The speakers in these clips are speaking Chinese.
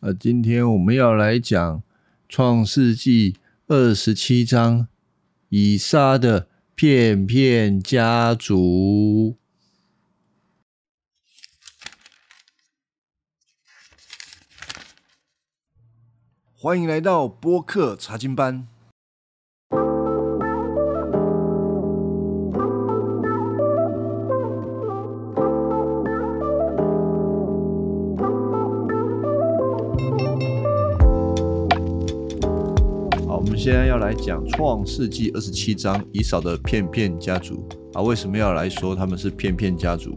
啊，今天我们要来讲《创世纪》二十七章以撒的片片家族。欢迎来到播客查经班。来讲《创世纪》二十七章以扫的片片家族啊。为什么要来说他们是片片家族？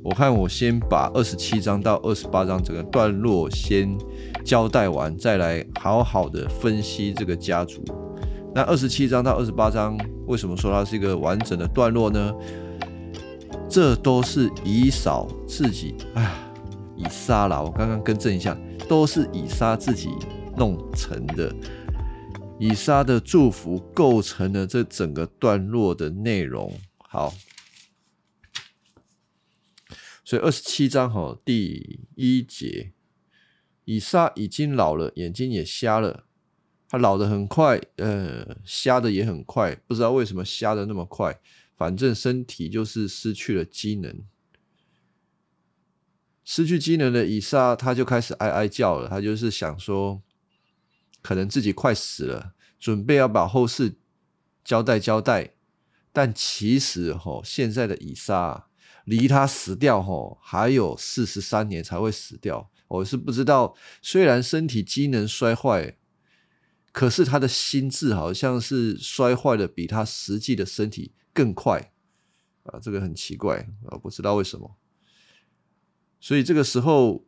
我看我先把二十七章到二十八章整个段落先交代完，再来好好的分析这个家族。那二十七章到二十八章，为什么说它是一个完整的段落呢？这都是以扫自己啊，以撒啦，我刚刚更正一下，都是以撒自己弄成的。以撒的祝福构成了这整个段落的内容。好。所以二十七章哈第一节，以撒已经老了，眼睛也瞎了。他老得很快，呃，瞎的也很快，不知道为什么瞎的那么快。反正身体就是失去了机能，失去机能的以撒他就开始哀哀叫了。他就是想说，可能自己快死了，准备要把后事交代交代。但其实哈，现在的以撒。离他死掉吼还有四十三年才会死掉，我是不知道。虽然身体机能衰坏，可是他的心智好像是衰坏的比他实际的身体更快啊，这个很奇怪啊，不知道为什么。所以这个时候，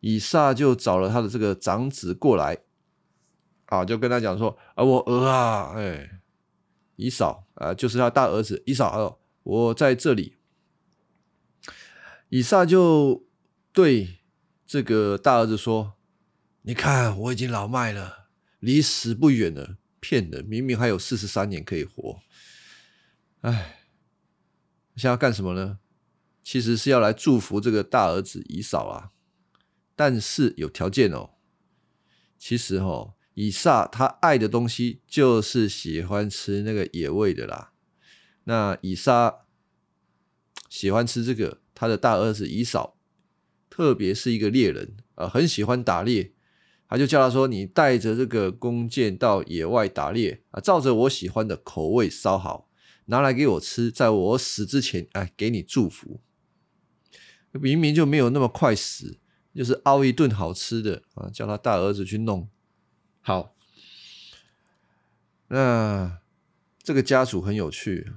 以撒就找了他的这个长子过来，啊，就跟他讲说：“啊，我儿啊，哎，以扫啊，就是他大儿子以扫，哦，我在这里。”以撒就对这个大儿子说：“你看，我已经老迈了，离死不远了。骗人，明明还有四十三年可以活。哎，现在要干什么呢？其实是要来祝福这个大儿子以扫啊。但是有条件哦。其实哦，以撒他爱的东西就是喜欢吃那个野味的啦。那以撒喜欢吃这个。”他的大儿子以扫，特别是一个猎人啊，很喜欢打猎。他就叫他说：“你带着这个弓箭到野外打猎啊，照着我喜欢的口味烧好，拿来给我吃，在我死之前，哎，给你祝福。明明就没有那么快死，就是熬一顿好吃的啊，叫他大儿子去弄。好，那这个家族很有趣。”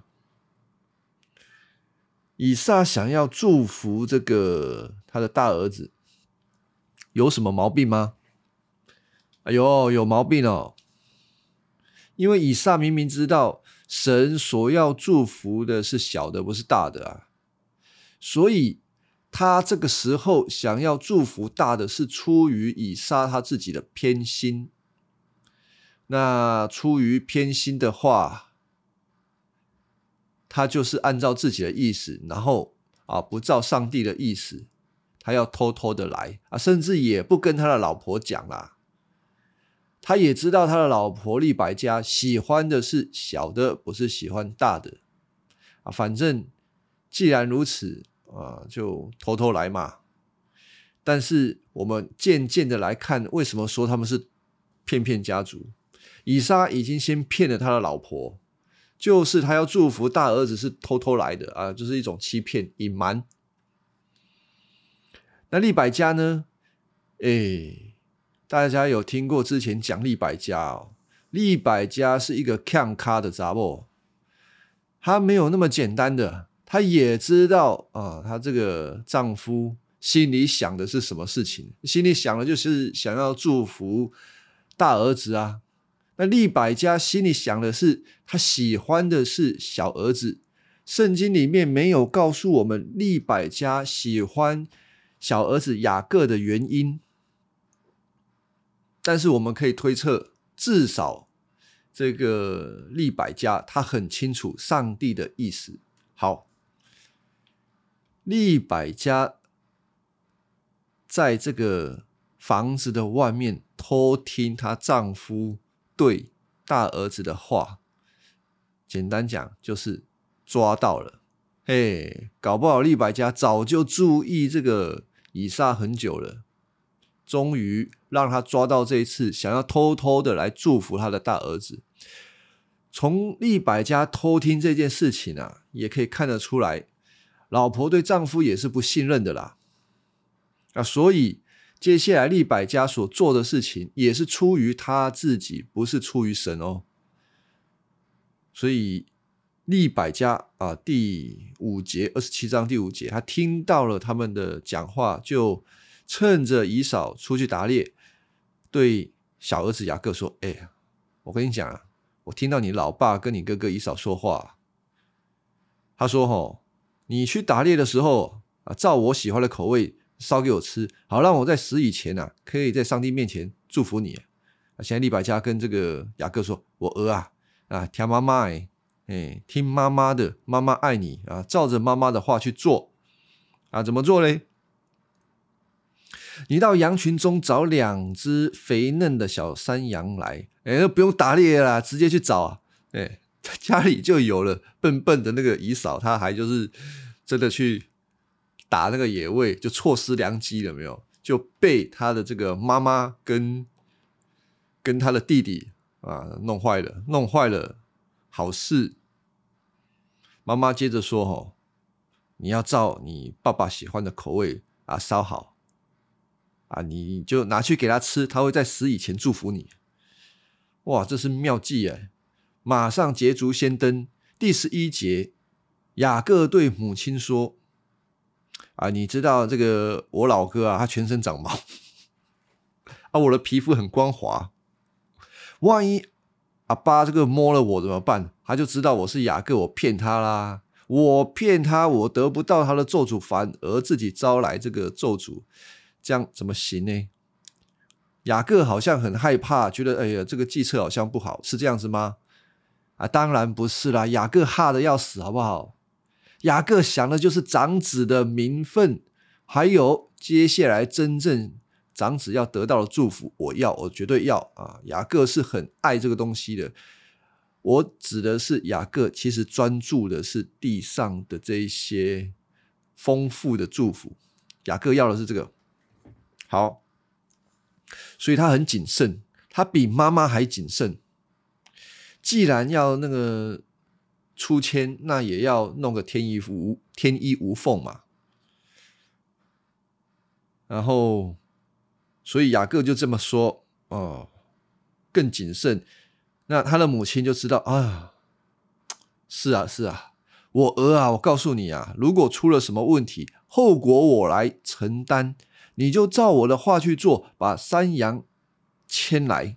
以撒想要祝福这个他的大儿子，有什么毛病吗？哎呦，有毛病哦！因为以撒明明知道神所要祝福的是小的，不是大的啊，所以他这个时候想要祝福大的，是出于以撒他自己的偏心。那出于偏心的话，他就是按照自己的意思，然后啊，不照上帝的意思，他要偷偷的来啊，甚至也不跟他的老婆讲啦。他也知道他的老婆利百加喜欢的是小的，不是喜欢大的啊。反正既然如此啊，就偷偷来嘛。但是我们渐渐的来看，为什么说他们是骗骗家族？以撒已经先骗了他的老婆。就是他要祝福大儿子是偷偷来的啊，就是一种欺骗隐瞒。那利百加呢？哎，大家有听过之前讲利百加哦？利百加是一个看咖的杂货，他没有那么简单的，他也知道啊，他这个丈夫心里想的是什么事情，心里想的就是想要祝福大儿子啊。那利百家心里想的是，他喜欢的是小儿子。圣经里面没有告诉我们利百家喜欢小儿子雅各的原因，但是我们可以推测，至少这个利百家他很清楚上帝的意思。好，利百家在这个房子的外面偷听她丈夫对大儿子的话。简单讲就是抓到了，嘿，搞不好利百家早就注意这个以撒很久了，终于让他抓到这一次，想要偷偷的来祝福他的大儿子。从利百家偷听这件事情啊，也可以看得出来，老婆对丈夫也是不信任的啦。啊，所以接下来利百家所做的事情，也是出于他自己，不是出于神哦。所以利百家啊，第五节二十七章第五节，他听到了他们的讲话，就趁着以扫出去打猎，对小儿子雅各说：“哎，我跟你讲啊，我听到你老爸跟你哥哥以扫说话，他说：‘吼，你去打猎的时候啊，照我喜欢的口味烧给我吃，好让我在死以前呐，可以在上帝面前祝福你。’啊，现在利百家跟这个雅各说：‘我儿啊。’啊，听妈妈哎，哎，听妈妈的，妈妈爱你啊，照着妈妈的话去做啊，怎么做嘞？你到羊群中找两只肥嫩的小山羊来，哎，不用打猎啦，直接去找啊，哎，家里就有了。笨笨的那个姨嫂，他还就是真的去打那个野味，就错失良机了没有？就被他的这个妈妈跟跟他的弟弟。啊，弄坏了，弄坏了，好事。妈妈接着说：“哦，你要照你爸爸喜欢的口味啊烧好，啊，你就拿去给他吃，他会在死以前祝福你。”哇，这是妙计哎！马上捷足先登。第十一节，雅各对母亲说：“啊，你知道这个我老哥啊，他全身长毛，啊，我的皮肤很光滑。”万一阿爸这个摸了我怎么办？他就知道我是雅各，我骗他啦！我骗他，我得不到他的咒诅，反而自己招来这个咒诅，这样怎么行呢？雅各好像很害怕，觉得哎呀，这个计策好像不好，是这样子吗？啊，当然不是啦！雅各吓的要死，好不好？雅各想的就是长子的名分，还有接下来真正。长子要得到的祝福，我要，我绝对要啊！雅各是很爱这个东西的。我指的是雅各，其实专注的是地上的这一些丰富的祝福。雅各要的是这个，好，所以他很谨慎，他比妈妈还谨慎。既然要那个出签，那也要弄个天衣无天衣无缝嘛。然后。所以雅各就这么说哦，更谨慎。那他的母亲就知道啊，是啊是啊，我儿啊，我告诉你啊，如果出了什么问题，后果我来承担。你就照我的话去做，把山羊牵来。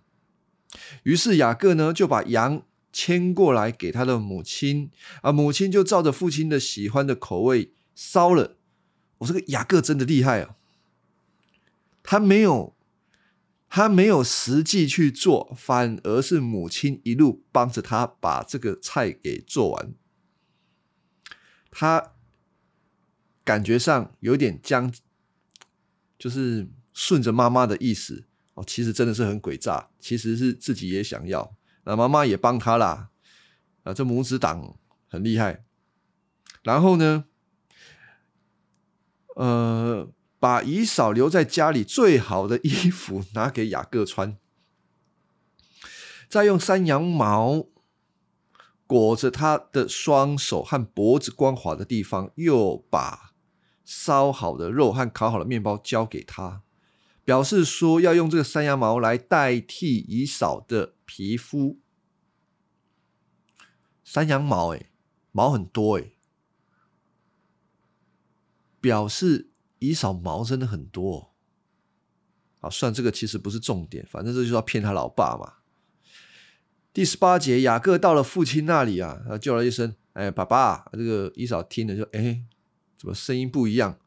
于是雅各呢就把羊牵过来给他的母亲啊，母亲就照着父亲的喜欢的口味烧了。我这个雅各真的厉害啊！他没有，他没有实际去做，反而是母亲一路帮着他把这个菜给做完。他感觉上有点将，就是顺着妈妈的意思哦，其实真的是很诡诈，其实是自己也想要，那妈妈也帮他啦，啊，这母子党很厉害。然后呢，呃。把姨嫂留在家里最好的衣服拿给雅各穿，再用山羊毛裹着他的双手和脖子光滑的地方，又把烧好的肉和烤好的面包交给他，表示说要用这个山羊毛来代替姨嫂的皮肤。山羊毛，哎，毛很多，哎，表示。姨嫂毛真的很多，啊，算这个其实不是重点，反正这就是要骗他老爸嘛。第十八节，雅各到了父亲那里啊，他叫了一声：“哎，爸爸！”这个姨嫂听了就：“哎，怎么声音不一样？”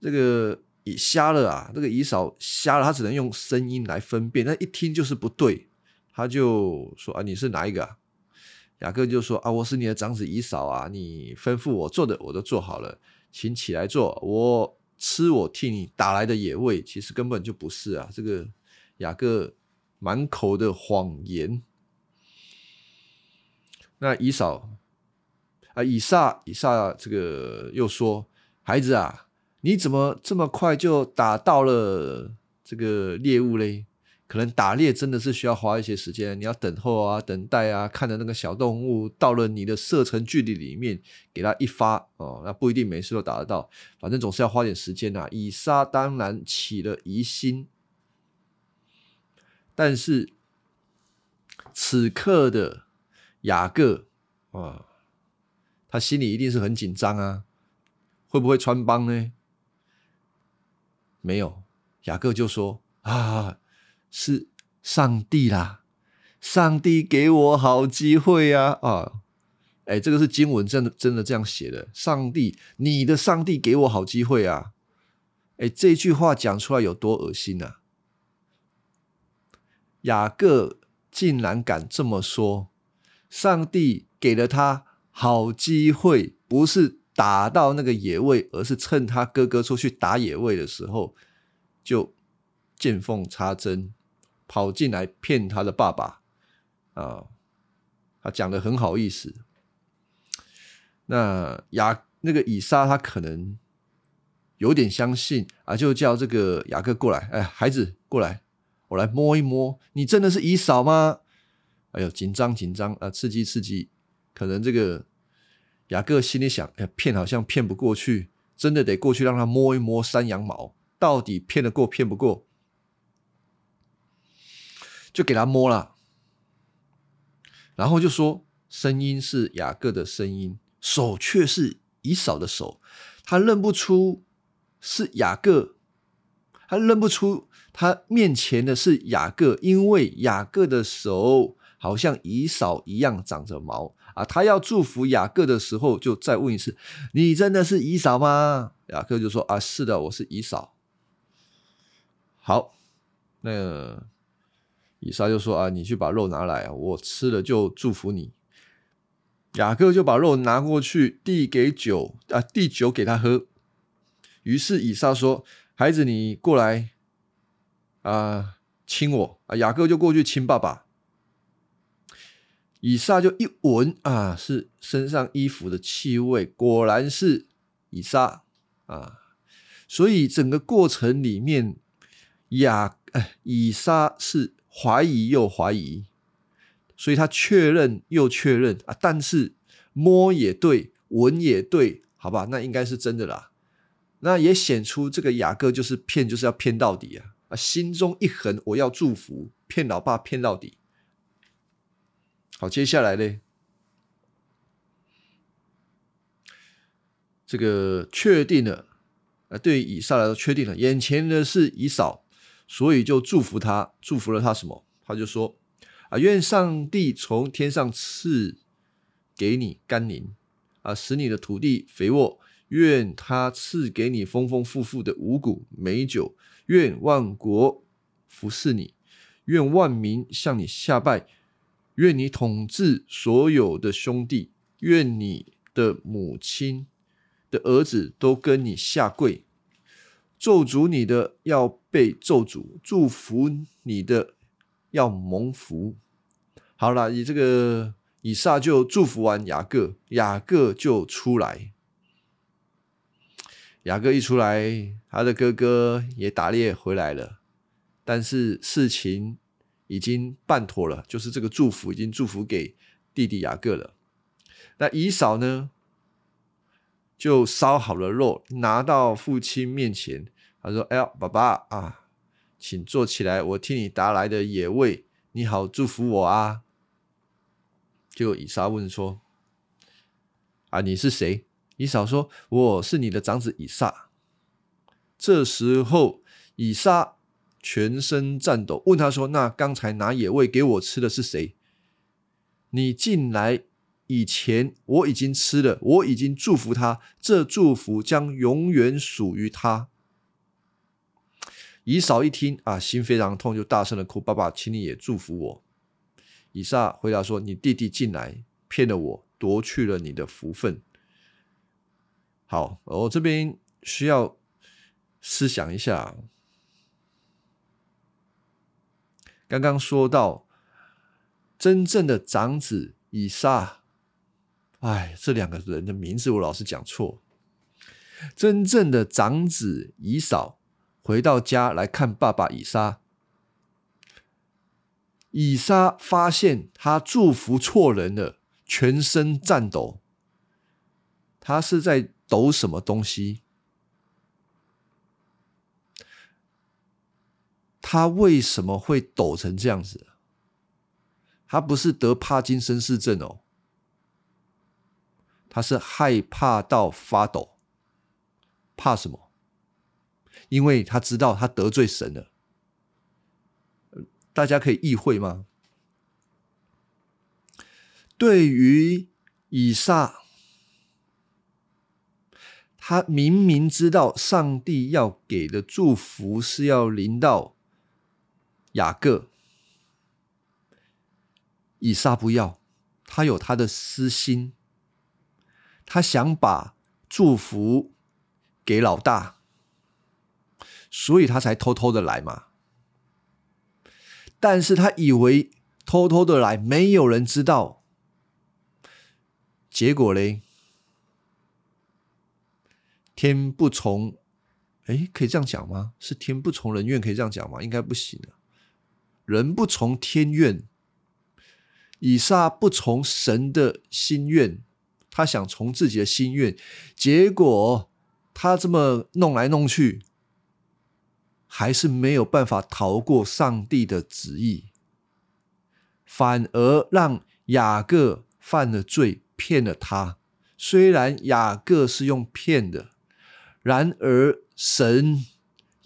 这个也瞎了啊！这个姨嫂瞎了，他只能用声音来分辨，那一听就是不对，他就说：“啊，你是哪一个？”雅各就说：“啊，我是你的长子姨嫂啊，你吩咐我做的，我都做好了。”请起来坐，我吃我替你打来的野味，其实根本就不是啊！这个雅各满口的谎言。那以嫂啊，以撒，以撒这个又说：“孩子啊，你怎么这么快就打到了这个猎物嘞？可能打猎真的是需要花一些时间，你要等候啊，等待啊，看着那个小动物到了你的射程距离里面，给它一发哦，那不一定每次都打得到，反正总是要花点时间呐。”以撒当然起了疑心，但是此刻的。雅各啊，他心里一定是很紧张啊，会不会穿帮呢？没有，雅各就说啊，是上帝啦，上帝给我好机会呀啊！哎，这个是经文真的真的这样写的，上帝，你的上帝给我好机会啊！哎，这句话讲出来有多恶心啊！雅各竟然敢这么说。上帝给了他好机会，不是打到那个野味，而是趁他哥哥出去打野味的时候，就见缝插针，跑进来骗他的爸爸啊！他讲的很好意思。那雅那个以撒他可能有点相信啊，就叫这个雅各过来，哎，孩子过来，我来摸一摸，你真的是以扫吗？哎呦，紧张紧张啊，刺激刺激！可能这个雅各心里想：哎，骗好像骗不过去，真的得过去让他摸一摸山羊毛，到底骗得过骗不过？就给他摸了，然后就说：声音是雅各的声音，手却是以扫的手，他认不出是雅各，他认不出他面前的是雅各，因为雅各的手。好像以扫一样长着毛啊！他要祝福雅各的时候，就再问一次：“你真的是以扫吗？”雅各就说：“啊，是的，我是以扫。”好，那以撒就说：“啊，你去把肉拿来，我吃了就祝福你。”雅各就把肉拿过去，递给酒啊，递酒给他喝。于是以撒说：“孩子，你过来啊，亲我啊！”雅各就过去亲爸爸。以撒就一闻啊，是身上衣服的气味，果然是以撒啊。所以整个过程里面，雅哎以撒是怀疑又怀疑，所以他确认又确认啊。但是摸也对，闻也对，好吧，那应该是真的啦。那也显出这个雅各就是骗，就是要骗到底啊啊！心中一横，我要祝福，骗老爸骗到底。好，接下来呢？这个确定了啊，对于以撒来说，确定了眼前的是以扫，所以就祝福他，祝福了他什么？他就说啊，愿上帝从天上赐给你甘霖啊，使你的土地肥沃；愿他赐给你丰丰富富的五谷美酒；愿万国服侍你；愿万民向你下拜。愿你统治所有的兄弟，愿你的母亲的儿子都跟你下跪，咒诅你的要被咒诅，祝福你的要蒙福。好了，以这个以撒就祝福完雅各，雅各就出来。雅各一出来，他的哥哥也打猎回来了，但是事情。已经办妥了，就是这个祝福已经祝福给弟弟雅各了。那以扫呢，就烧好了肉，拿到父亲面前，他说：“哎呀，爸爸啊，请坐起来，我替你打来的野味，你好祝福我啊。”就以撒问说：“啊，你是谁？”以扫说：“我是你的长子以撒。”这时候，以撒。全身颤抖，问他说：“那刚才拿野味给我吃的是谁？你进来以前，我已经吃了，我已经祝福他，这祝福将永远属于他。”以扫一听啊，心非常痛，就大声的哭：“爸爸，请你也祝福我。”以撒回答说：“你弟弟进来骗了我，夺去了你的福分。”好，我这边需要思想一下，刚刚说到真正的长子以撒，哎，这两个人的名字我老是讲错。真正的长子以扫回到家来看爸爸以撒，以撒发现他祝福错人了，全身颤抖。他是在抖什么东西？他为什么会抖成这样子？他不是得帕金森氏症哦，他是害怕到发抖。怕什么？因为他知道他得罪神了。大家可以意会吗？对于以撒，他明明知道上帝要给的祝福是要临到雅各，以撒不要，他有他的私心，他想把祝福。给老大，所以他才偷偷的来嘛。但是他以为偷偷的来，没有人知道。结果嘞，天不从，哎，可以这样讲吗？是天不从人愿，可以这样讲吗？应该不行的。人不从天愿，以撒不从神的心愿，他想从自己的心愿，结果。他这么弄来弄去，还是没有办法逃过上帝的旨意，反而让雅各犯了罪，骗了他。虽然雅各是用骗的，然而神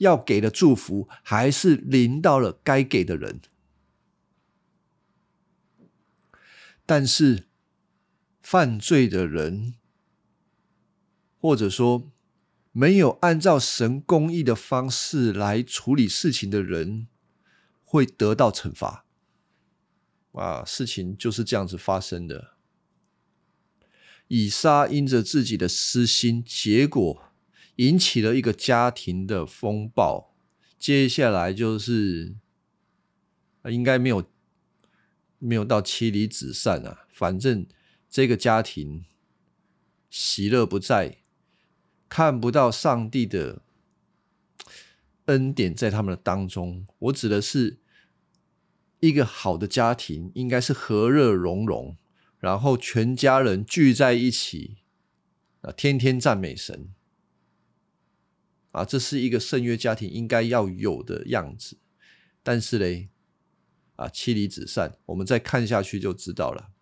要给的祝福还是临到了该给的人。但是犯罪的人，或者说，没有按照神公义的方式来处理事情的人，会得到惩罚。啊，事情就是这样子发生的。以撒因着自己的私心，结果引起了一个家庭的风暴。接下来就是，应该没有没有到妻离子散啊，反正这个家庭喜乐不在。看不到上帝的恩典在他们的当中。我指的是一个好的家庭，应该是和乐融融，然后全家人聚在一起啊，天天赞美神啊，这是一个圣约家庭应该要有的样子。但是嘞，啊，妻离子散，我们再看下去就知道了。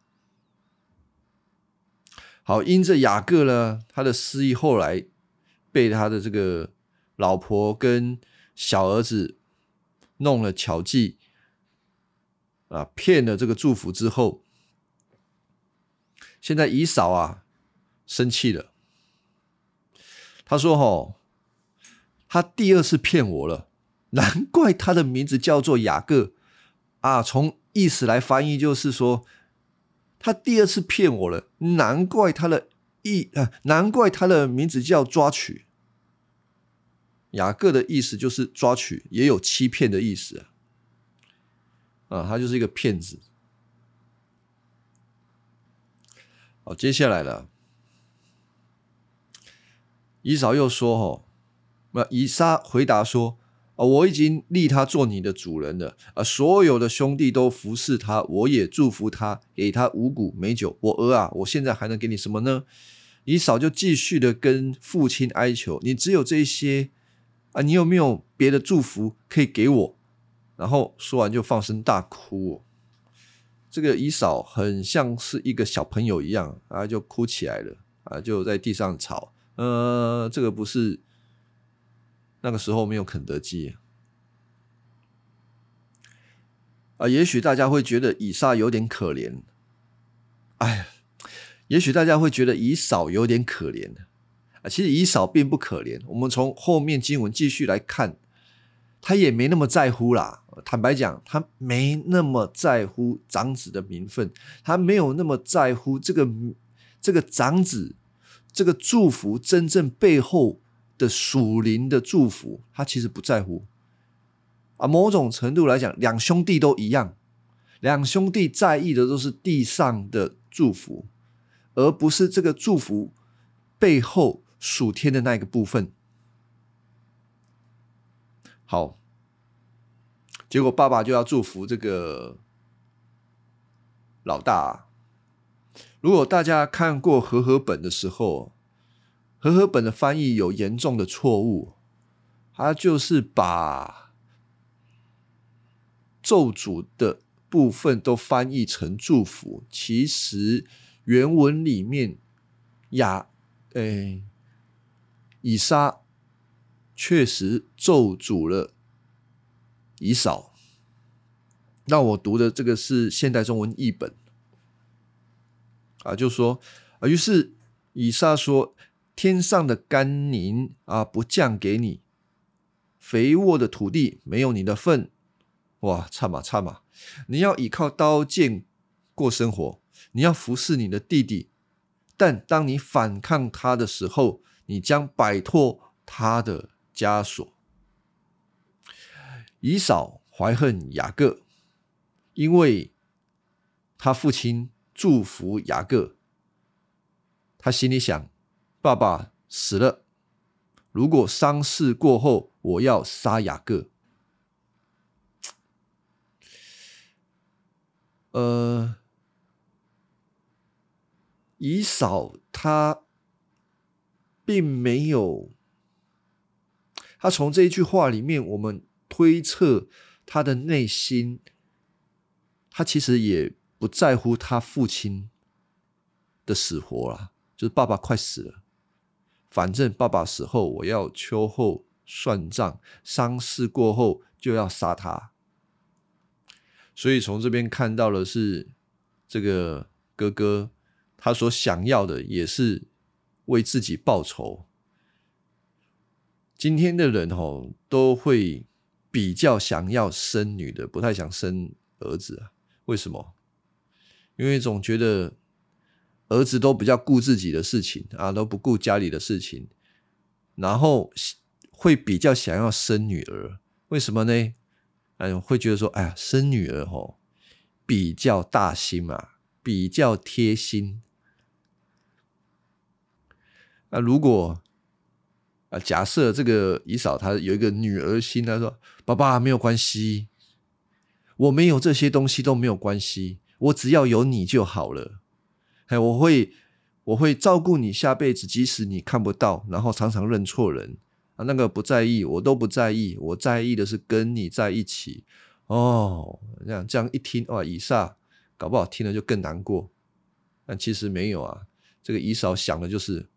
好，因着雅各呢，他的失意后来。被他的这个老婆跟小儿子弄了巧计啊，骗了这个祝福之后，现在姨嫂啊生气了。他说：“吼，他第二次骗我了，难怪他的名字叫做雅各啊。从意思来翻译，就是说他第二次骗我了，难怪他的。”意啊，难怪他的名字叫抓取。雅各的意思就是抓取，也有欺骗的意思啊。啊，他就是一个骗子。好，接下来了，以嫂又说：“哦，那以撒回答说。”啊我已经立他做你的主人了啊！所有的兄弟都服侍他，我也祝福他，给他五谷美酒。我儿啊，我现在还能给你什么呢？以扫就继续的跟父亲哀求：“你只有这些啊？你有没有别的祝福可以给我？”然后说完就放声大哭。这个以扫很像是一个小朋友一样啊，就哭起来了啊，就在地上吵。呃，这个不是。那个时候没有肯德基啊，也许大家会觉得以撒有点可怜，哎，也许大家会觉得以扫有点可怜啊，其实以扫并不可怜。我们从后面经文继续来看，他也没那么在乎啦。坦白讲，他没那么在乎长子的名分，他没有那么在乎这个这个长子这个祝福真正背后。的属灵的祝福，他其实不在乎。啊，某种程度来讲，两兄弟都一样，两兄弟在意的都是地上的祝福，而不是这个祝福背后属天的那个部分。好，结果爸爸就要祝福这个老大。如果大家看过和合本的时候，和合本的翻译有严重的错误，他就是把。咒诅的部分都翻译成祝福，其实原文里面雅诶以撒确实咒诅了以扫。那我读的这个是现代中文译本啊，就说啊，于是以撒说：“天上的甘霖啊，不降给你；肥沃的土地没有你的份。”哇，差嘛差嘛！你要依靠刀剑过生活，你要服侍你的弟弟，但当你反抗他的时候，你将摆脱他的枷锁。以扫怀恨雅各，因为他父亲祝福雅各，他心里想：爸爸死了，如果丧事过后，我要杀雅各。呃，以扫他并没有，他从这一句话里面，我们推测他的内心，他其实也不在乎他父亲的死活了，就是爸爸快死了，反正爸爸死后，我要秋后算账，丧事过后就要杀他。所以从这边看到的是，这个哥哥他所想要的也是为自己报仇。今天的人吼都会比较想要生女的，不太想生儿子啊？为什么？因为总觉得儿子都比较顾自己的事情啊，都不顾家里的事情，然后会比较想要生女儿。为什么呢？哎，会觉得说，哎呀，生女儿吼比较大心嘛，比较贴心。那如果啊，假设这个姨嫂她有一个女儿心，她说：“爸爸没有关系，我没有这些东西都没有关系，我只要有你就好了。哎，我会我会照顾你下辈子，即使你看不到，然后常常认错人啊。”那个不在意，我都不在意。我在意的是跟你在一起。哦，这样这样一听哇，以撒搞不好听了就更难过。但其实没有啊，这个以嫂想的就是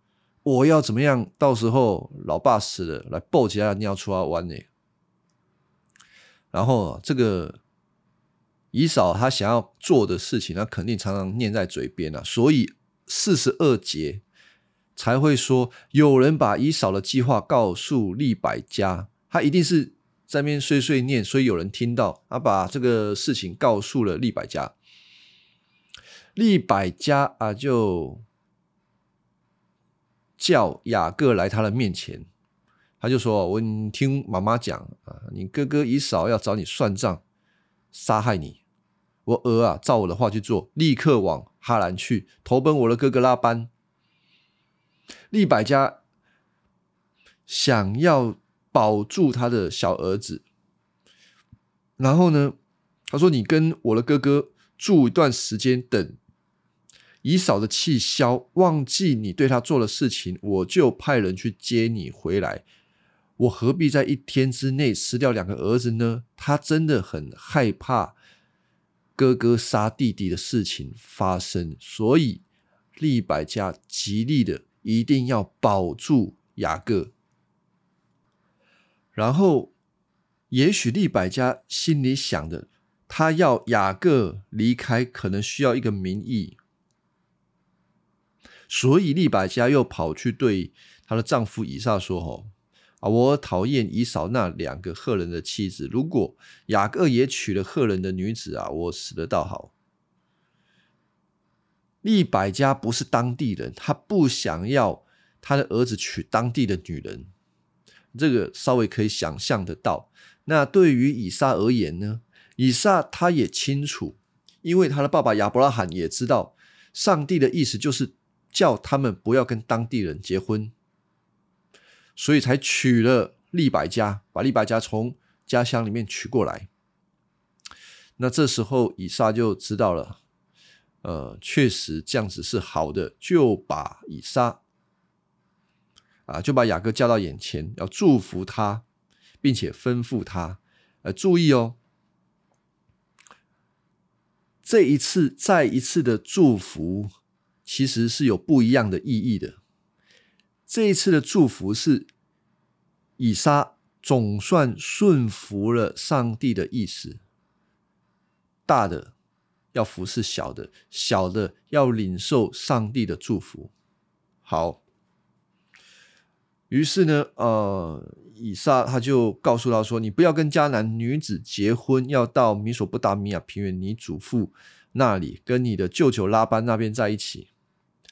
我要怎么样，到时候老爸死了来抱起来尿出来玩呢。然后这个以嫂他想要做的事情，他肯定常常念在嘴边啊。所以四十二节。才会说有人把以扫的计划告诉利百家，他一定是在那边碎碎念，所以有人听到，他把这个事情告诉了利百家。利百家啊，就叫雅各来他的面前，他就说：“我听妈妈讲啊，你哥哥以扫要找你算账，杀害你。我儿啊，照我的话去做，立刻往哈兰去投奔我的哥哥拉班。”利百家想要保住他的小儿子，然后呢，他说：“你跟我的哥哥住一段时间，等以嫂的气消，忘记你对他做的事情，我就派人去接你回来。我何必在一天之内失掉两个儿子呢？”他真的很害怕哥哥杀弟弟的事情发生，所以利百家极力的。一定要保住雅各，然后也许利百家心里想的，他要雅各离开，可能需要一个名义，所以利百家又跑去对她的丈夫以撒说：“吼啊，我讨厌以扫那两个赫人的妻子，如果雅各也娶了赫人的女子啊，我死的倒好。”利百家不是当地人，他不想要他的儿子娶当地的女人，这个稍微可以想象得到。那对于以撒而言呢？以撒他也清楚，因为他的爸爸亚伯拉罕也知道，上帝的意思就是叫他们不要跟当地人结婚，所以才娶了利百加，把利百加从家乡里面娶过来。那这时候以撒就知道了，呃，确实这样子是好的，就把以撒啊，就把雅各叫到眼前，要祝福他，并且吩咐他，呃，注意哦。这一次再一次的祝福，其实是有不一样的意义的。这一次的祝福是以撒总算顺服了上帝的意思，大的要服侍小的，小的要领受上帝的祝福。好，于是呢，呃。以撒他就告诉他说：“你不要跟迦南女子结婚，要到米索不达米亚平原你祖父那里，跟你的舅舅拉班那边在一起，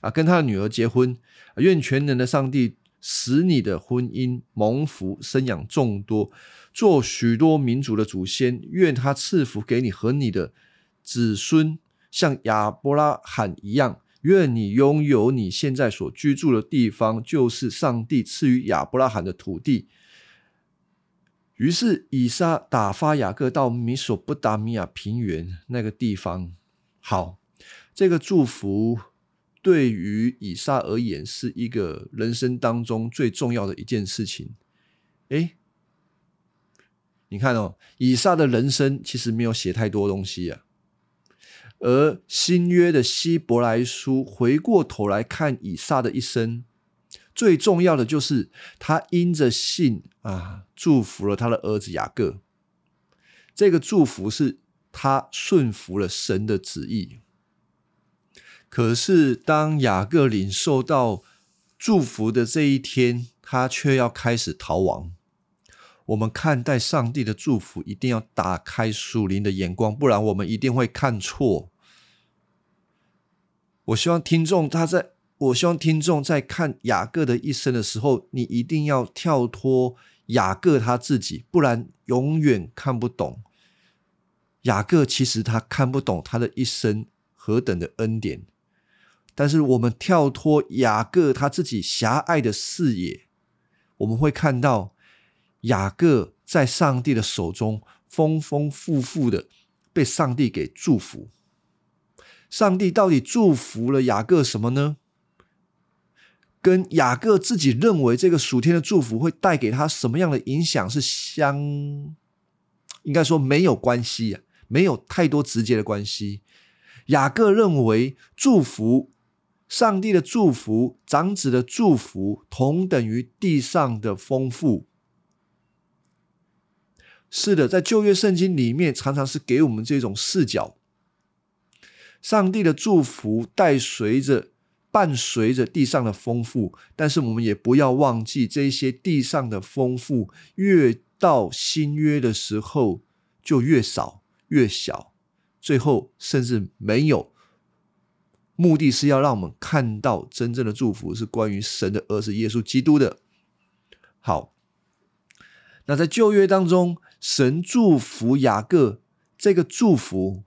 啊，跟他的女儿结婚。愿全能的上帝使你的婚姻蒙福，生养众多，做许多民族的祖先。愿他赐福给你和你的子孙，像亚伯拉罕一样。”愿你拥有你现在所居住的地方，就是上帝赐予亚伯拉罕的土地。于是以撒打发雅各到米索不达米亚平原那个地方。好，这个祝福对于以撒而言是一个人生当中最重要的一件事情。哎，你看哦，以撒的人生其实没有写太多东西啊，而新约的希伯来书回过头来看以撒的一生。最重要的就是他因着信啊，祝福了他的儿子雅各。这个祝福是他顺服了神的旨意。可是当雅各领受到祝福的这一天，他却要开始逃亡。我们看待上帝的祝福，一定要打开属灵的眼光，不然我们一定会看错。我希望听众他在。我希望听众在看雅各的一生的时候，你一定要跳脱雅各他自己，不然永远看不懂。雅各其实他看不懂他的一生何等的恩典，但是我们跳脱雅各他自己狭隘的视野，我们会看到雅各在上帝的手中丰丰富富的被上帝给祝福。上帝到底祝福了雅各什么呢？跟雅各自己认为这个属天的祝福会带给他什么样的影响是相，应该说没有关系啊，没有太多直接的关系。雅各认为祝福，上帝的祝福，长子的祝福，同等于地上的丰富。是的，在旧约圣经里面，常常是给我们这种视角，上帝的祝福带随着。伴随着地上的丰富，但是我们也不要忘记，这些地上的丰富越到新约的时候就越少越小，最后甚至没有。目的是要让我们看到真正的祝福是关于神的儿子耶稣基督的。好，那在旧约当中，神祝福雅各，这个祝福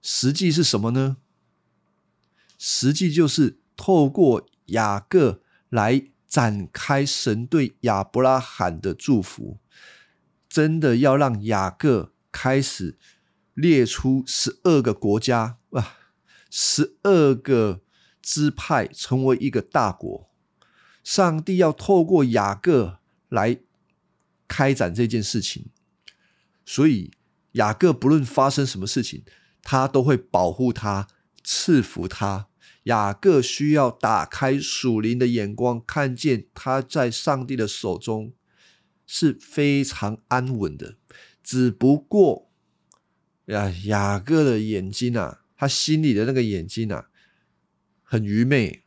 实际是什么呢？实际就是。透过雅各来展开神对亚伯拉罕的祝福，真的要让雅各开始列出十二个国家啊，十二个支派成为一个大国。上帝要透过雅各来开展这件事情，所以雅各不论发生什么事情，他都会保护他，赐福他。雅各需要打开属灵的眼光，看见他在上帝的手中是非常安稳的。只不过，呀，雅各的眼睛啊，他心里的那个眼睛啊，很愚昧。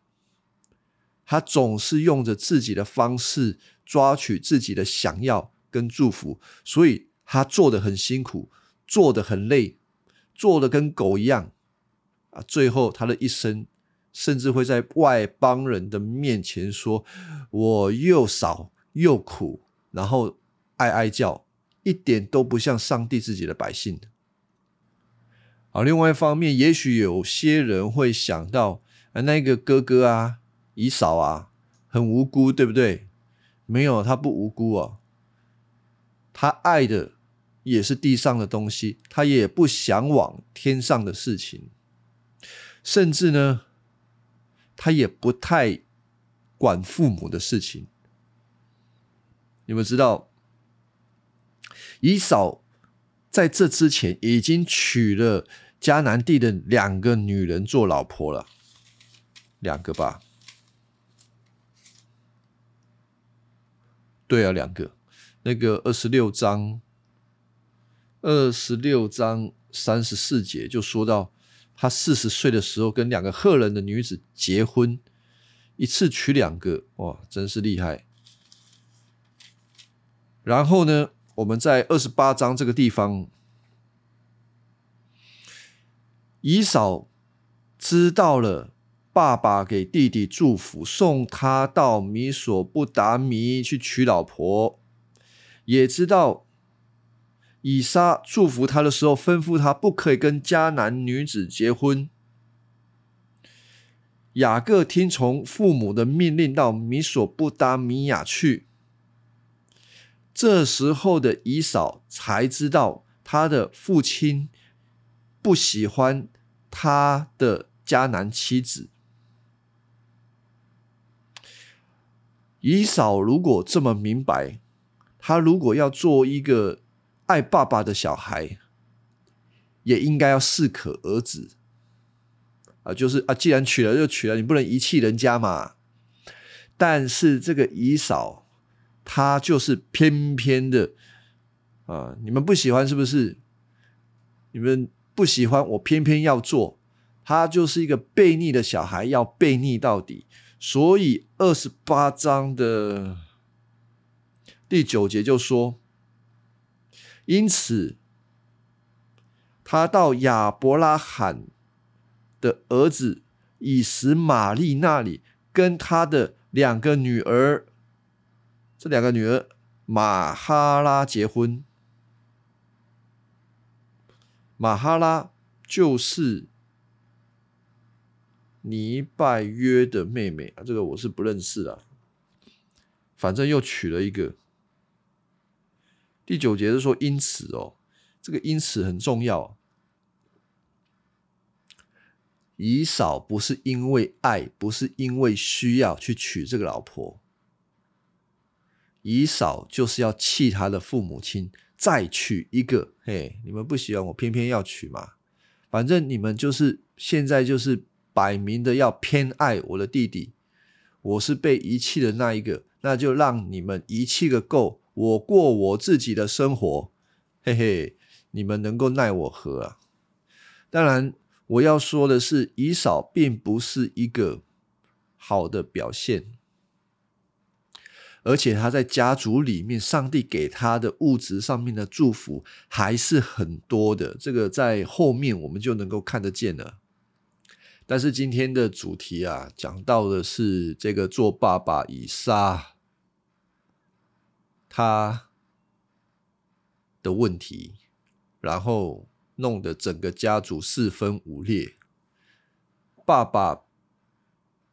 他总是用着自己的方式抓取自己的想要跟祝福，所以他做的很辛苦，做的很累，做的跟狗一样啊。最后，他的一生。甚至会在外邦人的面前说：“我又少又苦，然后哀哀叫，一点都不像上帝自己的百姓。好，另外一方面，也许有些人会想到，啊，那个哥哥啊，姨嫂啊，很无辜，对不对？没有，他不无辜啊，他爱的也是地上的东西，他也不向往天上的事情，甚至呢，他也不太管父母的事情。你们知道，姨嫂在这之前已经娶了迦南地的两个女人做老婆了，两个吧？对啊，两个。那个二十六章，二十六章三十四节就说到，他四十岁的时候跟两个赫人的女子结婚，一次娶两个，哇，真是厉害。然后呢，我们在二十八章这个地方，以嫂知道了爸爸给弟弟祝福，送他到米索不达米去娶老婆，也知道以撒祝福他的时候，吩咐他不可以跟迦南女子结婚。雅各听从父母的命令，到米索不达米亚去。这时候的姨嫂才知道，他的父亲不喜欢他的迦南妻子。姨嫂如果这么明白，他如果要做一个爱爸爸的小孩，也应该要适可而止啊！就是啊，既然娶了就娶了，你不能遗弃人家嘛。但是这个姨嫂。他就是偏偏的啊！你们不喜欢是不是？你们不喜欢，我偏偏要做。他就是一个悖逆的小孩，要悖逆到底。所以二十八章的第九节就说：因此，他到亚伯拉罕的儿子以实玛利那里，跟他的两个女儿。这两个女儿马哈拉结婚，马哈拉就是尼拜约的妹妹啊，这个我是不认识啊。反正又娶了一个。第九节是说，因此哦，这个因此很重要。以扫不是因为爱，不是因为需要去娶这个老婆。以嫂就是要弃他的父母亲，再娶一个。嘿，你们不喜欢我，偏偏要娶嘛。反正你们就是现在就是摆明的要偏爱我的弟弟，我是被遗弃的那一个，那就让你们遗弃个够，我过我自己的生活。嘿嘿，你们能够奈我何啊？当然，我要说的是，以嫂并不是一个好的表现。而且他在家族里面，上帝给他的物质上面的祝福还是很多的。这个在后面我们就能够看得见了。但是今天的主题啊，讲到的是这个做爸爸以撒他的问题，然后弄得整个家族四分五裂。爸爸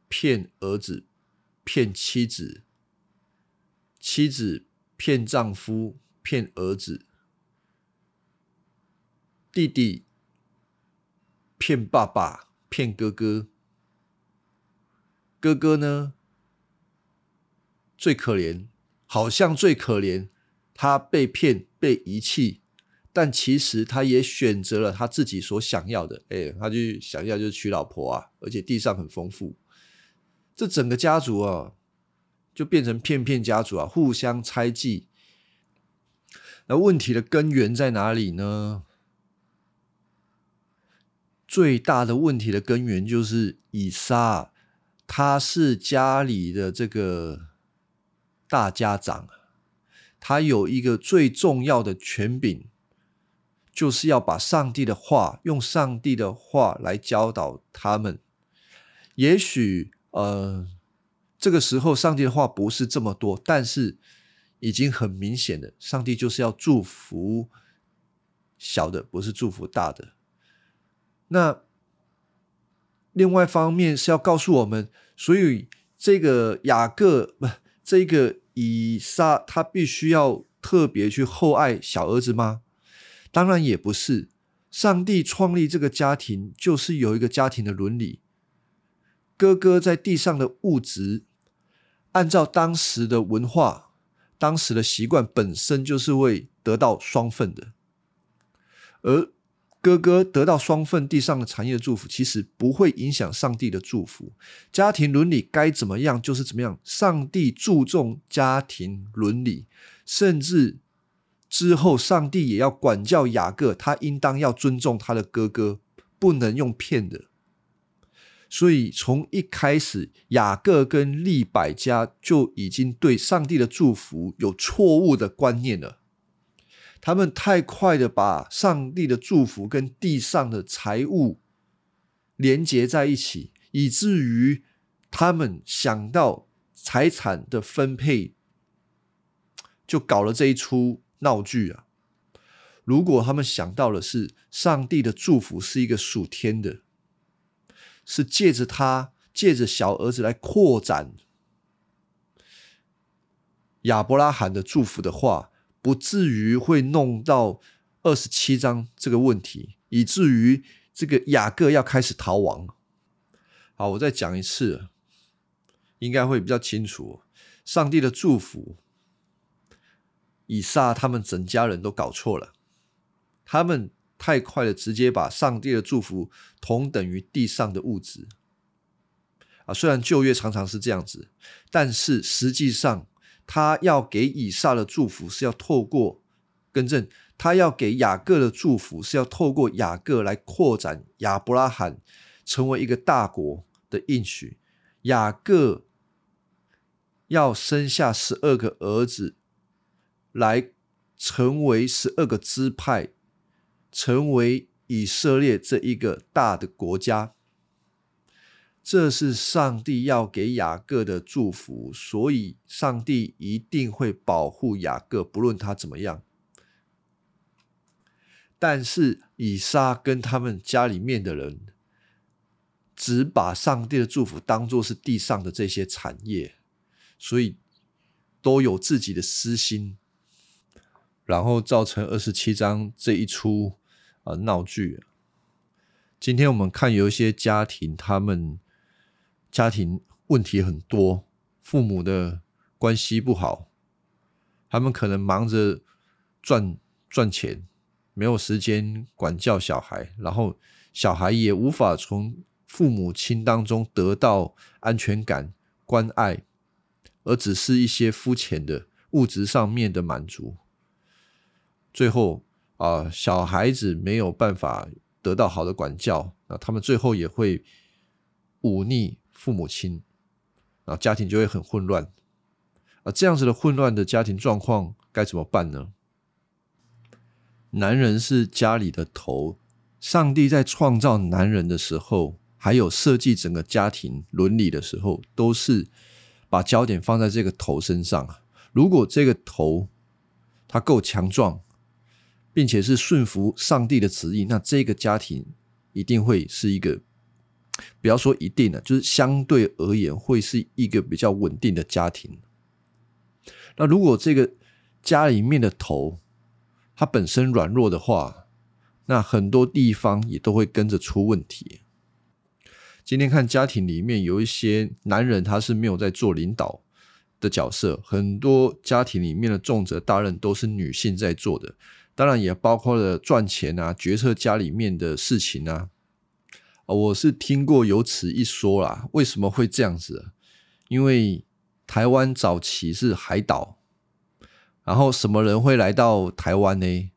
骗儿子，骗妻子。妻子骗丈夫，骗儿子；弟弟骗爸爸，骗哥哥。哥哥呢，最可怜，好像最可怜，他被骗、被遗弃，但其实他也选择了他自己所想要的。哎，他就想要就是娶老婆啊，而且地上很丰富。这整个家族啊。就变成骗骗家族啊，互相猜忌。那问题的根源在哪里呢？最大的问题的根源就是以撒，他是家里的这个大家长，他有一个最重要的权柄，就是要把上帝的话用上帝的话来教导他们。也许，呃。这个时候，上帝的话不是这么多，但是已经很明显的，上帝就是要祝福小的，不是祝福大的。那另外方面是要告诉我们，所以这个雅各不，这个以撒，他必须要特别去厚爱小儿子吗？当然也不是。上帝创立这个家庭，就是有一个家庭的伦理。哥哥在地上的物质，按照当时的文化、当时的习惯，本身就是会得到双份的。而哥哥得到双份地上的产业的祝福，其实不会影响上帝的祝福。家庭伦理该怎么样就是怎么样。上帝注重家庭伦理，甚至。之后，上帝也要管教雅各，他应当要尊重他的哥哥，不能用骗的。所以，从一开始，雅各跟利百家就已经对上帝的祝福有错误的观念了。他们太快的把上帝的祝福跟地上的财物连接在一起，以至于他们想到财产的分配，就搞了这一出。闹剧啊！如果他们想到的是上帝的祝福是一个属天的，是借着他借着小儿子来扩展亚伯拉罕的祝福的话，不至于会弄到二十七章这个问题，以至于这个雅各要开始逃亡。好，我再讲一次，应该会比较清楚。上帝的祝福。以撒他们整家人都搞错了，他们太快的直接把上帝的祝福同等于地上的物质啊！虽然旧约常常是这样子，但是实际上他要给以撒的祝福是要透过更正，他要给雅各的祝福是要透过雅各来扩展亚伯拉罕成为一个大国的应许。雅各要生下十二个儿子。来成为十二个支派，成为以色列这一个大的国家，这是上帝要给雅各的祝福，所以上帝一定会保护雅各，不论他怎么样。但是以撒跟他们家里面的人，只把上帝的祝福当做是地上的这些产业，所以都有自己的私心。然后造成二十七章这一出啊闹剧。今天我们看有一些家庭，他们家庭问题很多，父母的关系不好，他们可能忙着赚赚钱，没有时间管教小孩，然后小孩也无法从父母亲当中得到安全感、关爱，而只是一些肤浅的物质上面的满足。最后啊，小孩子没有办法得到好的管教，那他们最后也会忤逆父母亲，啊，家庭就会很混乱。啊，这样子的混乱的家庭状况该怎么办呢？男人是家里的头，上帝在创造男人的时候，还有设计整个家庭伦理的时候，都是把焦点放在这个头身上。如果这个头他够强壮，并且是顺服上帝的旨意，那这个家庭一定会是一个，不要说一定的，就是相对而言会是一个比较稳定的家庭。那如果这个家里面的头他本身软弱的话，那很多地方也都会跟着出问题。今天看家庭里面有一些男人，他是没有在做领导的角色，很多家庭里面的重责大任都是女性在做的。当然也包括了赚钱啊，决策家里面的事情啊。我是听过有此一说啦。为什么会这样子？因为台湾早期是海岛，然后什么人会来到台湾呢？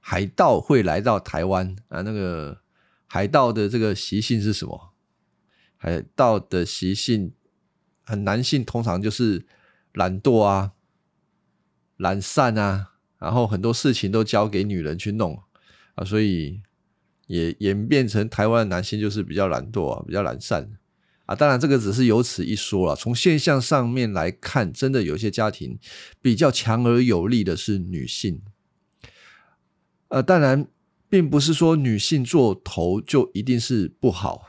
海盗会来到台湾啊？那个海盗的这个习性是什么？海盗的习性，很男性通常就是懒惰啊、懒散啊。然后很多事情都交给女人去弄啊，所以也演变成台湾的男性就是比较懒惰啊，比较懒散啊。当然，这个只是有此一说了。从现象上面来看，真的有些家庭比较强而有力的是女性。呃，当然，并不是说女性做头就一定是不好，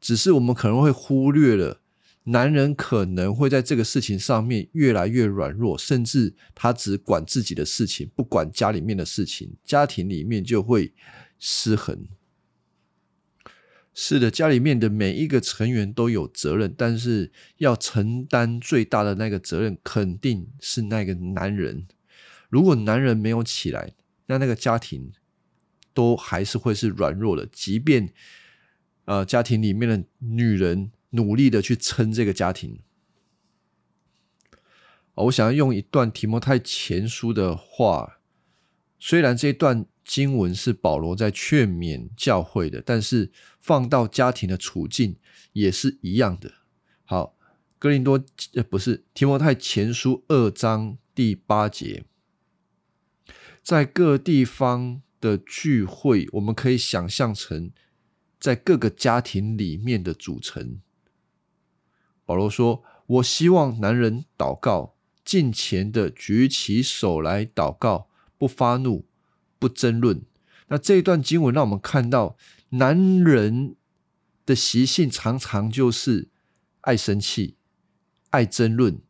只是我们可能会忽略了。男人可能会在这个事情上面越来越软弱，甚至他只管自己的事情，不管家里面的事情，家庭里面就会失衡。是的，家里面的每一个成员都有责任，但是要承担最大的那个责任，肯定是那个男人。如果男人没有起来，那那个家庭都还是会是软弱的，即便呃家庭里面的女人。努力的去撑这个家庭。我想要用一段提摩太前书的话，虽然这一段经文是保罗在劝勉教会的，但是放到家庭的处境也是一样的。好，哥林多呃不是提摩太前书二章第八节，在各地方的聚会，我们可以想象成在各个家庭里面的组成。保罗说：“我希望男人祷告，尽前的举起手来祷告，不发怒，不争论。”那这一段经文让我们看到，男人的习性常常就是爱生气、爱争论，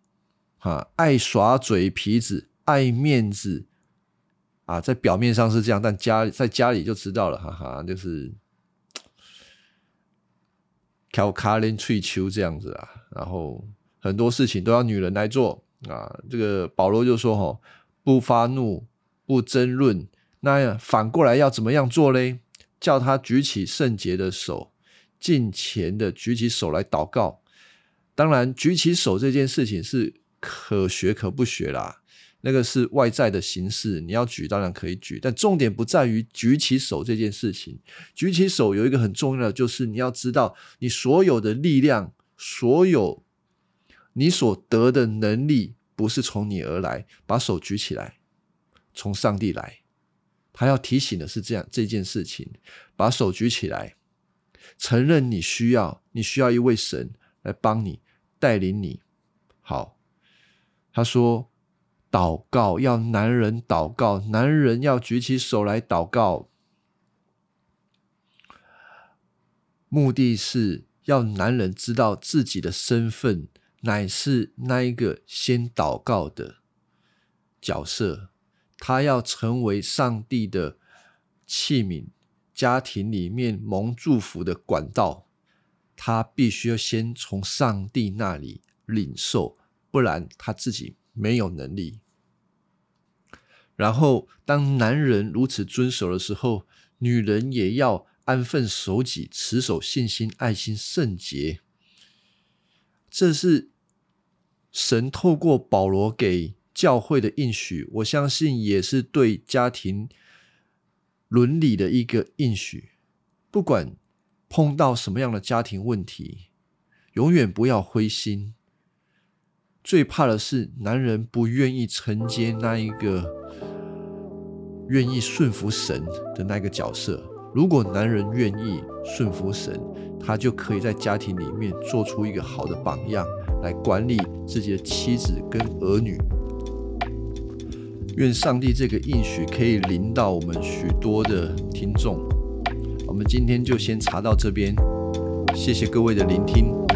啊，爱耍嘴皮子、爱面子，啊，在表面上是这样，但家在家里就知道了，哈哈，就是。挑卡林翠秋这样子啊，然后很多事情都要女人来做啊。这个保罗就说：“哈，不发怒，不争论。那反过来要怎么样做嘞？叫他举起圣洁的手，进前的举起手来祷告。当然，举起手这件事情是可学可不学啦。”那个是外在的形式，你要举当然可以举，但重点不在于举起手这件事情。举起手有一个很重要的，就是你要知道，你所有的力量，所有你所得的能力，不是从你而来。把手举起来，从上帝来。他要提醒的是这样这件事情：把手举起来，承认你需要，你需要一位神来帮你带领你。好，他说。祷告要男人祷告，男人要举起手来祷告，目的是要男人知道自己的身份乃是那一个先祷告的角色，他要成为上帝的器皿，家庭里面蒙祝福的管道，他必须要先从上帝那里领受，不然他自己。没有能力。然后，当男人如此遵守的时候，女人也要安分守己，持守信心、爱心、圣洁。这是神透过保罗给教会的应许，我相信也是对家庭伦理的一个应许。不管碰到什么样的家庭问题，永远不要灰心。最怕的是男人不愿意承接那一个愿意顺服神的那个角色。如果男人愿意顺服神，他就可以在家庭里面做出一个好的榜样，来管理自己的妻子跟儿女。愿上帝这个应许可以临到我们许多的听众。我们今天就先查到这边，谢谢各位的聆听。